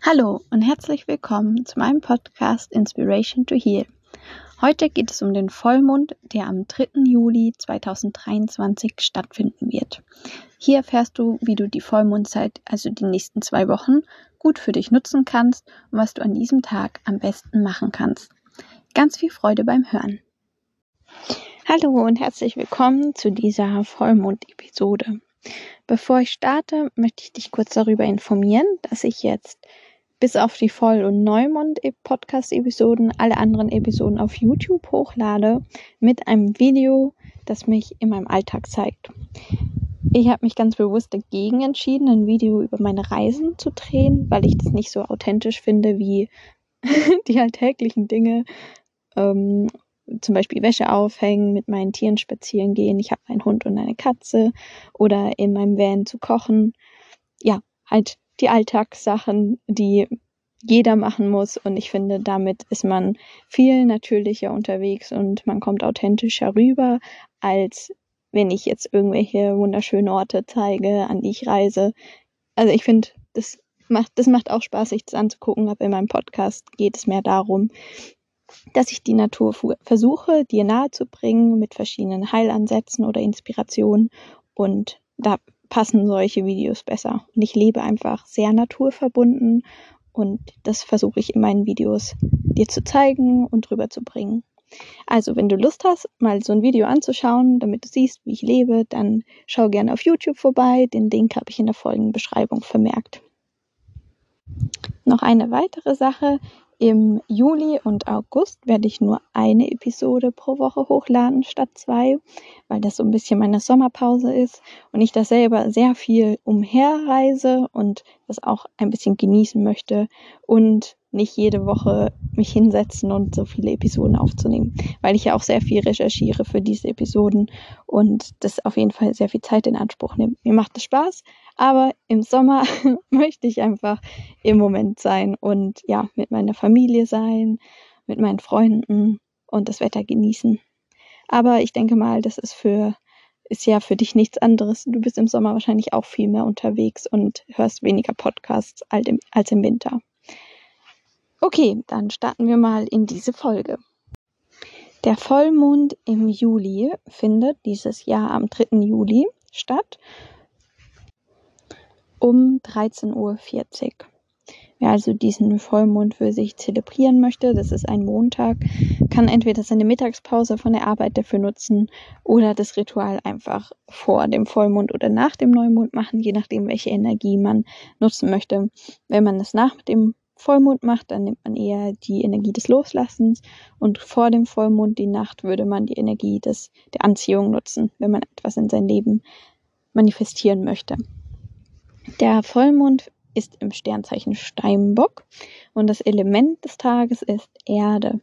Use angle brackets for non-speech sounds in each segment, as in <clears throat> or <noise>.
Hallo und herzlich willkommen zu meinem Podcast Inspiration to Heal. Heute geht es um den Vollmond, der am 3. Juli 2023 stattfinden wird. Hier erfährst du, wie du die Vollmondzeit, also die nächsten zwei Wochen, gut für dich nutzen kannst und was du an diesem Tag am besten machen kannst. Ganz viel Freude beim Hören. Hallo und herzlich willkommen zu dieser Vollmond-Episode. Bevor ich starte, möchte ich dich kurz darüber informieren, dass ich jetzt bis auf die Voll- und Neumond-Podcast-Episoden alle anderen Episoden auf YouTube hochlade mit einem Video, das mich in meinem Alltag zeigt. Ich habe mich ganz bewusst dagegen entschieden, ein Video über meine Reisen zu drehen, weil ich das nicht so authentisch finde wie <laughs> die alltäglichen Dinge. Ähm, zum Beispiel Wäsche aufhängen, mit meinen Tieren spazieren gehen. Ich habe einen Hund und eine Katze oder in meinem Van zu kochen. Ja, halt die Alltagssachen, die jeder machen muss. Und ich finde, damit ist man viel natürlicher unterwegs und man kommt authentischer rüber, als wenn ich jetzt irgendwelche wunderschönen Orte zeige, an die ich reise. Also ich finde, das macht, das macht auch Spaß, sich das anzugucken, aber in meinem Podcast geht es mehr darum, dass ich die Natur versuche, dir nahe zu bringen mit verschiedenen Heilansätzen oder Inspirationen und da passen solche Videos besser. Und ich lebe einfach sehr naturverbunden und das versuche ich in meinen Videos dir zu zeigen und drüber zu bringen. Also, wenn du Lust hast, mal so ein Video anzuschauen, damit du siehst, wie ich lebe, dann schau gerne auf YouTube vorbei. Den Link habe ich in der folgenden Beschreibung vermerkt. Noch eine weitere Sache. Im Juli und August werde ich nur eine Episode pro Woche hochladen statt zwei, weil das so ein bisschen meine Sommerpause ist und ich das selber sehr viel umherreise und das auch ein bisschen genießen möchte. Und nicht jede Woche mich hinsetzen und so viele Episoden aufzunehmen, weil ich ja auch sehr viel recherchiere für diese Episoden und das auf jeden Fall sehr viel Zeit in Anspruch nimmt. Mir macht es Spaß, aber im Sommer <laughs> möchte ich einfach im Moment sein und ja, mit meiner Familie sein, mit meinen Freunden und das Wetter genießen. Aber ich denke mal, das ist für ist ja für dich nichts anderes. Du bist im Sommer wahrscheinlich auch viel mehr unterwegs und hörst weniger Podcasts als im Winter. Okay, dann starten wir mal in diese Folge. Der Vollmond im Juli findet dieses Jahr am 3. Juli statt um 13.40 Uhr. Wer also diesen Vollmond für sich zelebrieren möchte, das ist ein Montag, kann entweder seine Mittagspause von der Arbeit dafür nutzen oder das Ritual einfach vor dem Vollmond oder nach dem Neumond machen, je nachdem, welche Energie man nutzen möchte. Wenn man es nach dem Vollmond macht, dann nimmt man eher die Energie des Loslassens und vor dem Vollmond, die Nacht, würde man die Energie des, der Anziehung nutzen, wenn man etwas in sein Leben manifestieren möchte. Der Vollmond ist im Sternzeichen Steinbock und das Element des Tages ist Erde.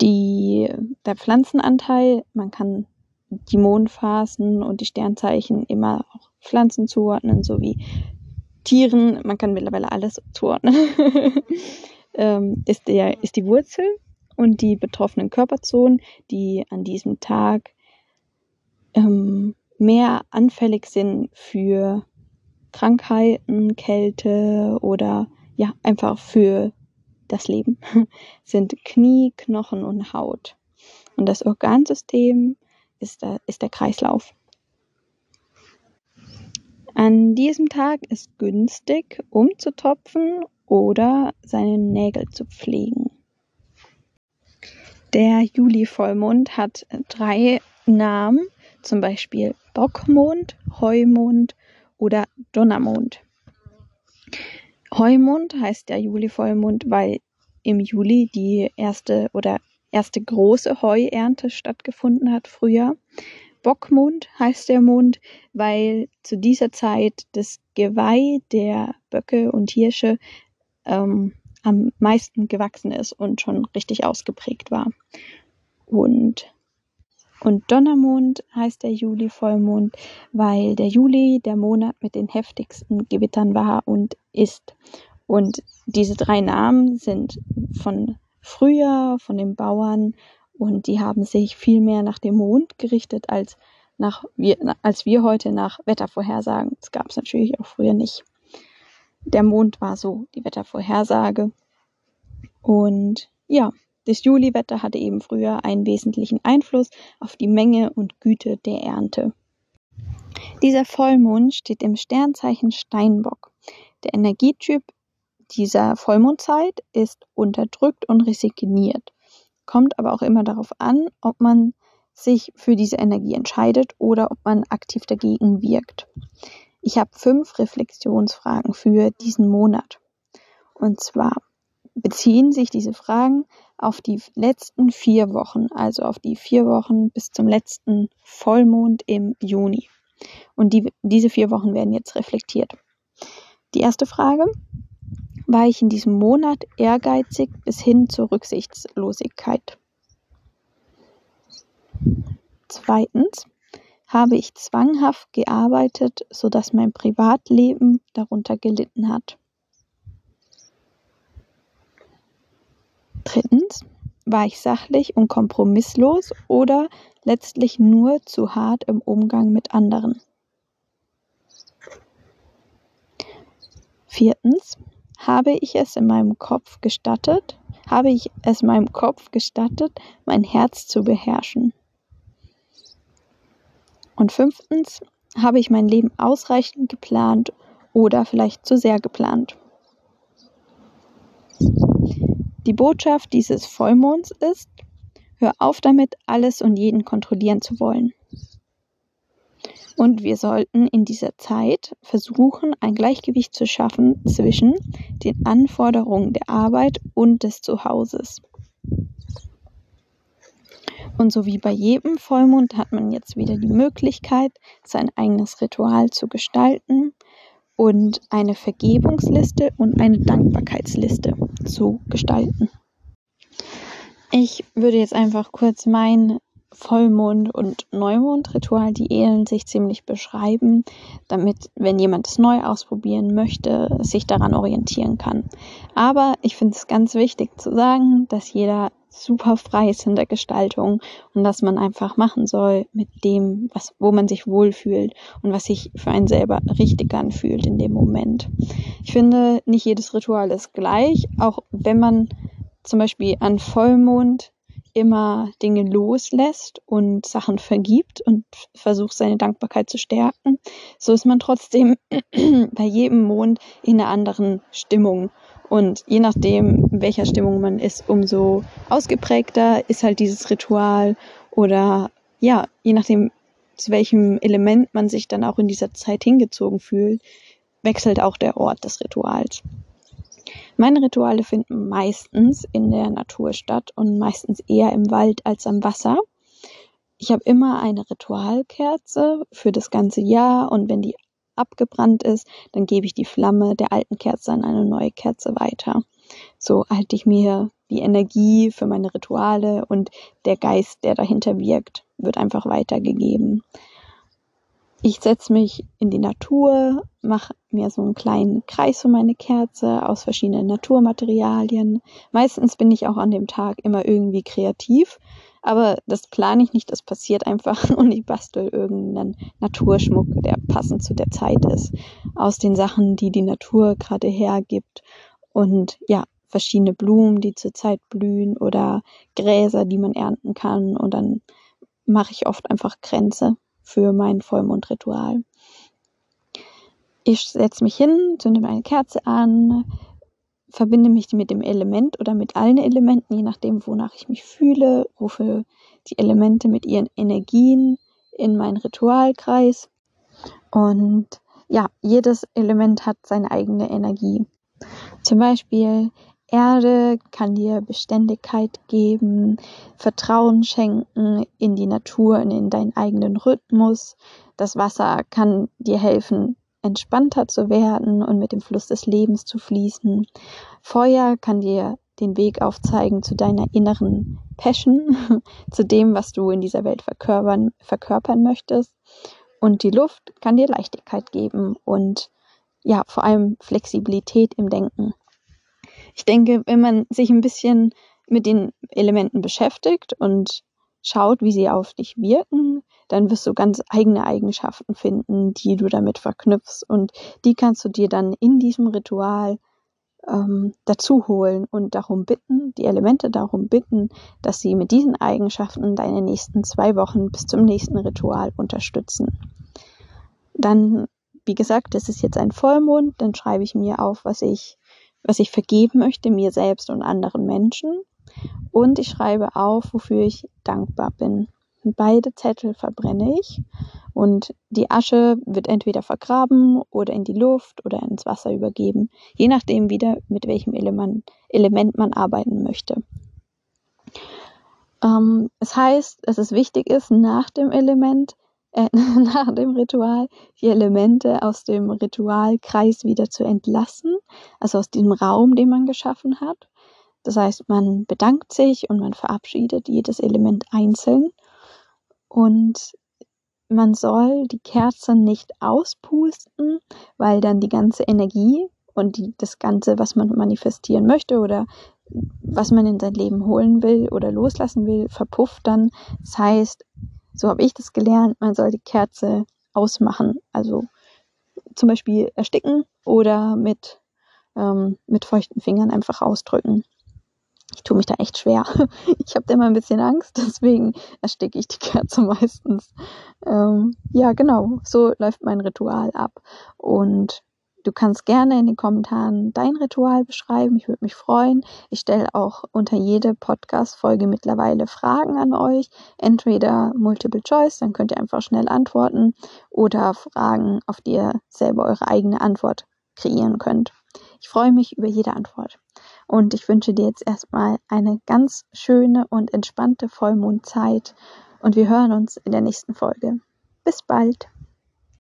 Die, der Pflanzenanteil, man kann die Mondphasen und die Sternzeichen immer auch Pflanzen zuordnen, sowie Tieren, man kann mittlerweile alles zuordnen, <laughs> ähm, ist, der, ist die Wurzel und die betroffenen Körperzonen, die an diesem Tag ähm, mehr anfällig sind für Krankheiten, Kälte oder ja, einfach für das Leben, <laughs> sind Knie, Knochen und Haut. Und das Organsystem ist der, ist der Kreislauf. An diesem Tag ist günstig, umzutopfen oder seine Nägel zu pflegen. Der Juli-Vollmond hat drei Namen, zum Beispiel Bockmond, Heumond oder Donnermond. Heumond heißt der Juli-Vollmond, weil im Juli die erste oder erste große Heuernte stattgefunden hat früher. Bockmond heißt der Mond, weil zu dieser Zeit das Geweih der Böcke und Hirsche ähm, am meisten gewachsen ist und schon richtig ausgeprägt war. Und, und Donnermond heißt der Juli-Vollmond, weil der Juli der Monat mit den heftigsten Gewittern war und ist. Und diese drei Namen sind von früher, von den Bauern und die haben sich viel mehr nach dem Mond gerichtet als nach wir, als wir heute nach Wettervorhersagen. Das gab es natürlich auch früher nicht. Der Mond war so die Wettervorhersage. Und ja, das Juliwetter hatte eben früher einen wesentlichen Einfluss auf die Menge und Güte der Ernte. Dieser Vollmond steht im Sternzeichen Steinbock. Der Energietyp dieser Vollmondzeit ist unterdrückt und resigniert. Kommt aber auch immer darauf an, ob man sich für diese Energie entscheidet oder ob man aktiv dagegen wirkt. Ich habe fünf Reflexionsfragen für diesen Monat. Und zwar beziehen sich diese Fragen auf die letzten vier Wochen, also auf die vier Wochen bis zum letzten Vollmond im Juni. Und die, diese vier Wochen werden jetzt reflektiert. Die erste Frage. War ich in diesem Monat ehrgeizig bis hin zur Rücksichtslosigkeit? Zweitens. Habe ich zwanghaft gearbeitet, sodass mein Privatleben darunter gelitten hat? Drittens. War ich sachlich und kompromisslos oder letztlich nur zu hart im Umgang mit anderen? Viertens. Habe ich es in meinem Kopf gestattet? Habe ich es meinem Kopf gestattet, mein Herz zu beherrschen? Und fünftens. Habe ich mein Leben ausreichend geplant oder vielleicht zu sehr geplant? Die Botschaft dieses Vollmonds ist, hör auf damit, alles und jeden kontrollieren zu wollen. Und wir sollten in dieser Zeit versuchen, ein Gleichgewicht zu schaffen zwischen den Anforderungen der Arbeit und des Zuhauses. Und so wie bei jedem Vollmond hat man jetzt wieder die Möglichkeit, sein eigenes Ritual zu gestalten und eine Vergebungsliste und eine Dankbarkeitsliste zu gestalten. Ich würde jetzt einfach kurz mein Vollmond- und Neumond-Ritual, die ähneln sich ziemlich beschreiben, damit, wenn jemand es neu ausprobieren möchte, sich daran orientieren kann. Aber ich finde es ganz wichtig zu sagen, dass jeder super frei ist in der Gestaltung und dass man einfach machen soll mit dem, was, wo man sich wohlfühlt und was sich für einen selber richtig anfühlt in dem Moment. Ich finde, nicht jedes Ritual ist gleich, auch wenn man zum Beispiel an Vollmond immer Dinge loslässt und Sachen vergibt und versucht seine Dankbarkeit zu stärken, so ist man trotzdem <clears throat> bei jedem Mond in einer anderen Stimmung und je nachdem, in welcher Stimmung man ist, umso ausgeprägter ist halt dieses Ritual. Oder ja, je nachdem, zu welchem Element man sich dann auch in dieser Zeit hingezogen fühlt, wechselt auch der Ort des Rituals. Meine Rituale finden meistens in der Natur statt und meistens eher im Wald als am Wasser. Ich habe immer eine Ritualkerze für das ganze Jahr und wenn die abgebrannt ist, dann gebe ich die Flamme der alten Kerze an eine neue Kerze weiter. So halte ich mir die Energie für meine Rituale und der Geist, der dahinter wirkt, wird einfach weitergegeben. Ich setze mich in die Natur, mache mir so einen kleinen Kreis um meine Kerze aus verschiedenen Naturmaterialien. Meistens bin ich auch an dem Tag immer irgendwie kreativ aber das plane ich nicht, das passiert einfach <laughs> und ich bastel irgendeinen Naturschmuck, der passend zu der Zeit ist, aus den Sachen, die die Natur gerade hergibt und ja, verschiedene Blumen, die zur Zeit blühen oder Gräser, die man ernten kann und dann mache ich oft einfach Grenze für mein Vollmondritual. Ich setze mich hin, zünde meine Kerze an, verbinde mich mit dem Element oder mit allen Elementen, je nachdem, wonach ich mich fühle, rufe die Elemente mit ihren Energien in meinen Ritualkreis. Und ja, jedes Element hat seine eigene Energie. Zum Beispiel Erde kann dir Beständigkeit geben, Vertrauen schenken in die Natur und in deinen eigenen Rhythmus. Das Wasser kann dir helfen, entspannter zu werden und mit dem Fluss des Lebens zu fließen. Feuer kann dir den Weg aufzeigen zu deiner inneren Passion, <laughs> zu dem, was du in dieser Welt verkörpern, verkörpern möchtest. Und die Luft kann dir Leichtigkeit geben und ja, vor allem Flexibilität im Denken. Ich denke, wenn man sich ein bisschen mit den Elementen beschäftigt und schaut, wie sie auf dich wirken, dann wirst du ganz eigene Eigenschaften finden, die du damit verknüpfst und die kannst du dir dann in diesem Ritual ähm, dazu holen und darum bitten, die Elemente darum bitten, dass sie mit diesen Eigenschaften deine nächsten zwei Wochen bis zum nächsten Ritual unterstützen. Dann, wie gesagt, das ist jetzt ein Vollmond, dann schreibe ich mir auf, was ich, was ich vergeben möchte, mir selbst und anderen Menschen. Und ich schreibe auf, wofür ich dankbar bin. Beide Zettel verbrenne ich und die Asche wird entweder vergraben oder in die Luft oder ins Wasser übergeben, je nachdem wieder, mit welchem Element, man arbeiten möchte. Ähm, es heißt, dass es wichtig ist, nach dem Element, äh, <laughs> nach dem Ritual, die Elemente aus dem Ritualkreis wieder zu entlassen, also aus diesem Raum, den man geschaffen hat. Das heißt, man bedankt sich und man verabschiedet jedes Element einzeln und man soll die Kerze nicht auspusten, weil dann die ganze Energie und die, das Ganze, was man manifestieren möchte oder was man in sein Leben holen will oder loslassen will, verpufft dann. Das heißt, so habe ich das gelernt, man soll die Kerze ausmachen. Also zum Beispiel ersticken oder mit, ähm, mit feuchten Fingern einfach ausdrücken ich tue mich da echt schwer. <laughs> Ich habe da immer ein bisschen Angst, <laughs> deswegen ersticke ich die Kerze <laughs> meistens. Ähm, ja, genau, so läuft mein Ritual ab. Und du kannst gerne in den Kommentaren dein Ritual beschreiben. Ich würde mich freuen. Ich stelle auch unter jede Podcast-Folge mittlerweile Fragen an euch. Entweder Multiple Choice, dann könnt ihr einfach schnell antworten, oder Fragen, auf die ihr selber eure eigene Antwort kreieren könnt. Ich freue mich über jede Antwort. Und ich wünsche dir jetzt erstmal eine ganz schöne und entspannte Vollmondzeit. Und wir hören uns in der nächsten Folge. Bis bald.